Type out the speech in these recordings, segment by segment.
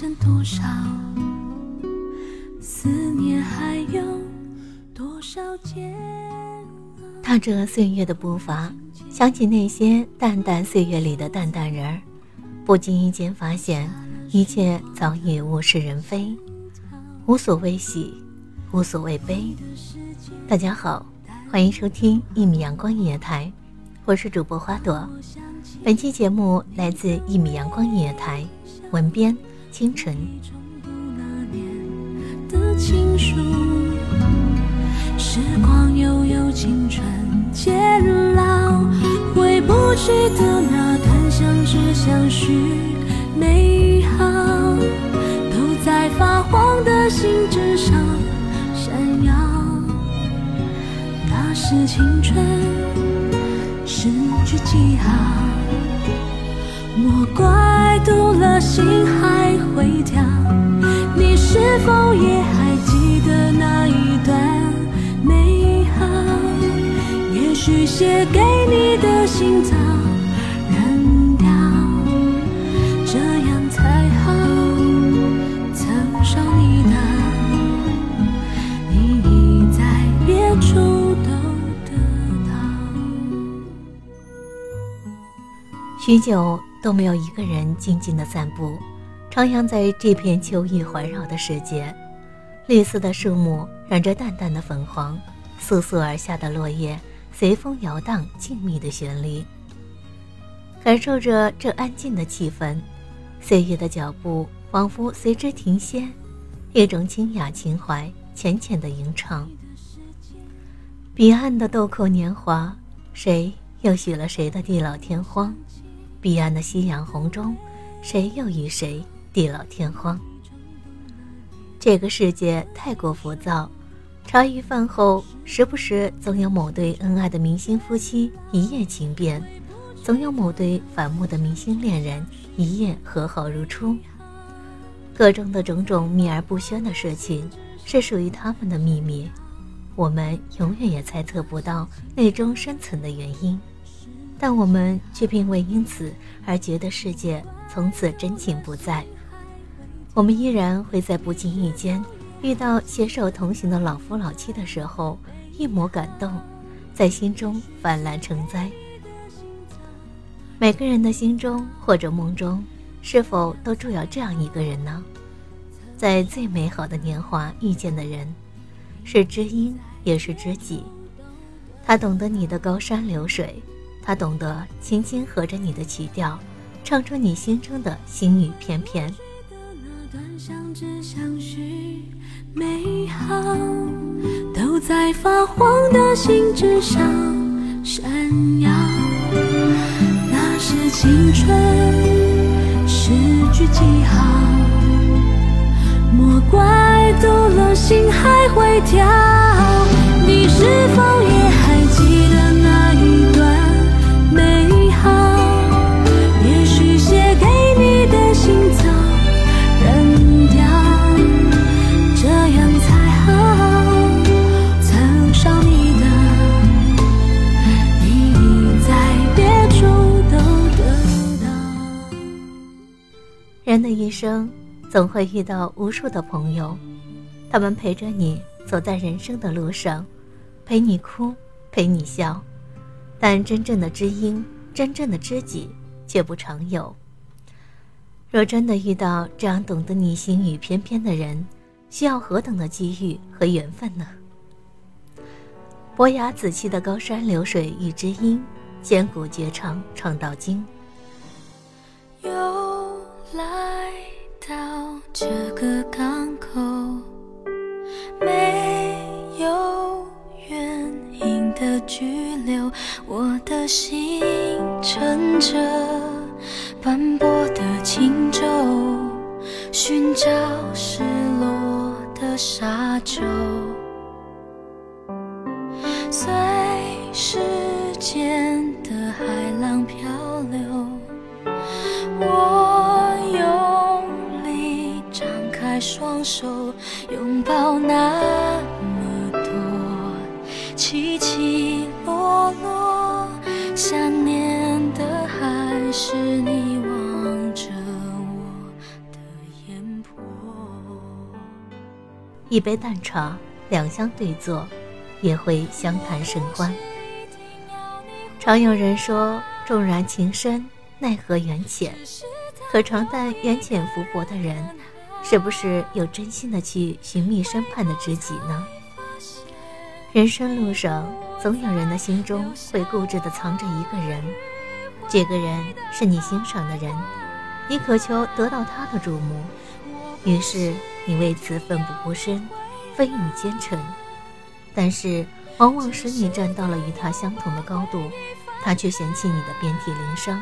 剩多少？思念还有多少煎熬？踏着岁月的步伐，想起那些淡淡岁月里的淡淡人儿，不经意间发现，一切早已物是人非，无所谓喜，无所谓悲。大家好，欢迎收听一米阳光音乐台，我是主播花朵。本期节目来自一米阳光音乐台，文编清晨。那年的情书，时光悠悠，青春渐老，回不去的那段相知相许美好，都在发黄的信纸上闪耀。那是青春失去记号。莫怪读了心还会跳，你是否也还记得那一段美好？也许写给你的信早扔掉，这样才好。曾伤你的，你已在别处都得到。许久都没有一个人静静的散步，徜徉在这片秋意环绕的世界。绿色的树木染着淡淡的粉黄，簌簌而下的落叶随风摇荡，静谧的旋律。感受着这安静的气氛，岁月的脚步仿佛随之停歇，一种清雅情怀浅浅的吟唱。彼岸的豆蔻年华，谁又许了谁的地老天荒？彼岸的夕阳红中，谁又与谁地老天荒？这个世界太过浮躁，茶余饭后，时不时总有某对恩爱的明星夫妻一夜情变，总有某对反目的明星恋人一夜和好如初。各中的种种秘而不宣的事情，是属于他们的秘密，我们永远也猜测不到内中深层的原因。但我们却并未因此而觉得世界从此真情不在。我们依然会在不经意间遇到携手同行的老夫老妻的时候，一抹感动，在心中泛滥成灾。每个人的心中或者梦中，是否都住有这样一个人呢？在最美好的年华遇见的人，是知音也是知己。他懂得你的高山流水。他懂得轻轻和着你的曲调，唱出你心中的心语翩翩。那段相知相许美好，都在发黄的信纸上闪耀，那是青春诗句记号。莫怪读了心还会跳，你是否人的一生总会遇到无数的朋友，他们陪着你走在人生的路上，陪你哭，陪你笑，但真正的知音、真正的知己却不常有。若真的遇到这样懂得你心语翩翩的人，需要何等的机遇和缘分呢？伯牙子期的高山流水遇知音，千古绝唱唱到今。又来到这个港口，没有原因的拘留，我的心乘着斑驳的轻舟，寻找失落的沙洲。手，拥抱那么多起起落落，想念的还是你。一杯淡茶，两相对坐，也会相谈甚欢。常有人说，纵然情深，奈何缘浅。可常但缘浅福薄的人，是不是有真心的去寻觅身畔的知己呢？人生路上，总有人的心中会固执的藏着一个人，这个人是你欣赏的人，你渴求得到他的注目，于是你为此奋不顾身，飞羽兼程。但是，往往使你站到了与他相同的高度，他却嫌弃你的遍体鳞伤。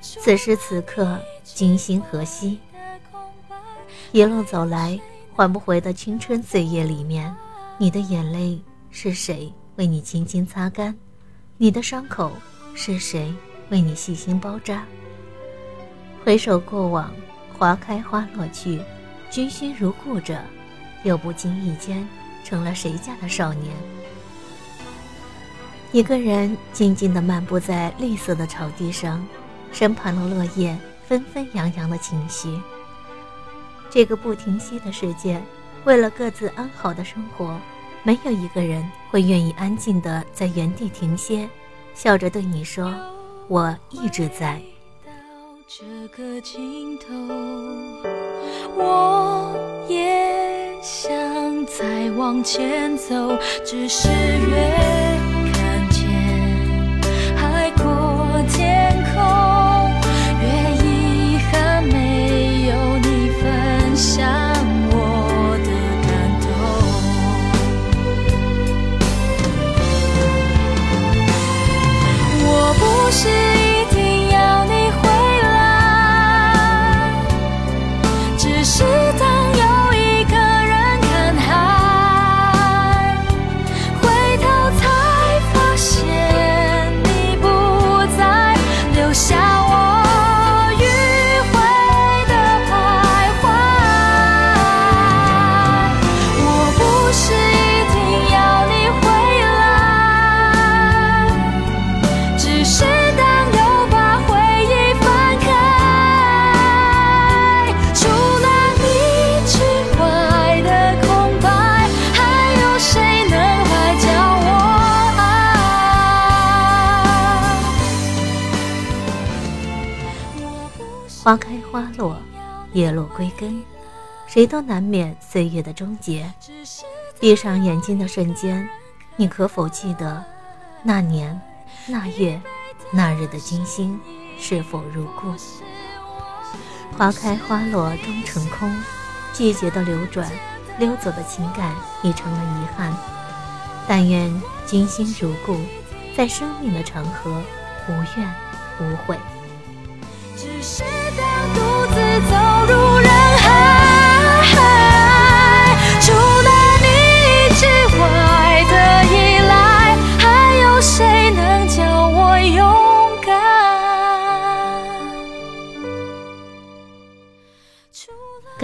此时此刻，今夕何夕？一路走来，换不回的青春岁月里面，你的眼泪是谁为你轻轻擦干？你的伤口是谁为你细心包扎？回首过往，花开花落去，君心如故者，又不经意间成了谁家的少年？一个人静静地漫步在绿色的草地上，身旁的落叶纷纷扬扬的情绪。这个不停息的世界，为了各自安好的生活，没有一个人会愿意安静地在原地停歇，笑着对你说：“我一直在。”到这个尽头，我也想再往前走，只是越花开花落，叶落归根，谁都难免岁月的终结。闭上眼睛的瞬间，你可否记得那年、那月、那日的惊心是否如故？花开花落终成空，季节的流转，溜走的情感已成了遗憾。但愿君心如故，在生命的长河，无怨无悔。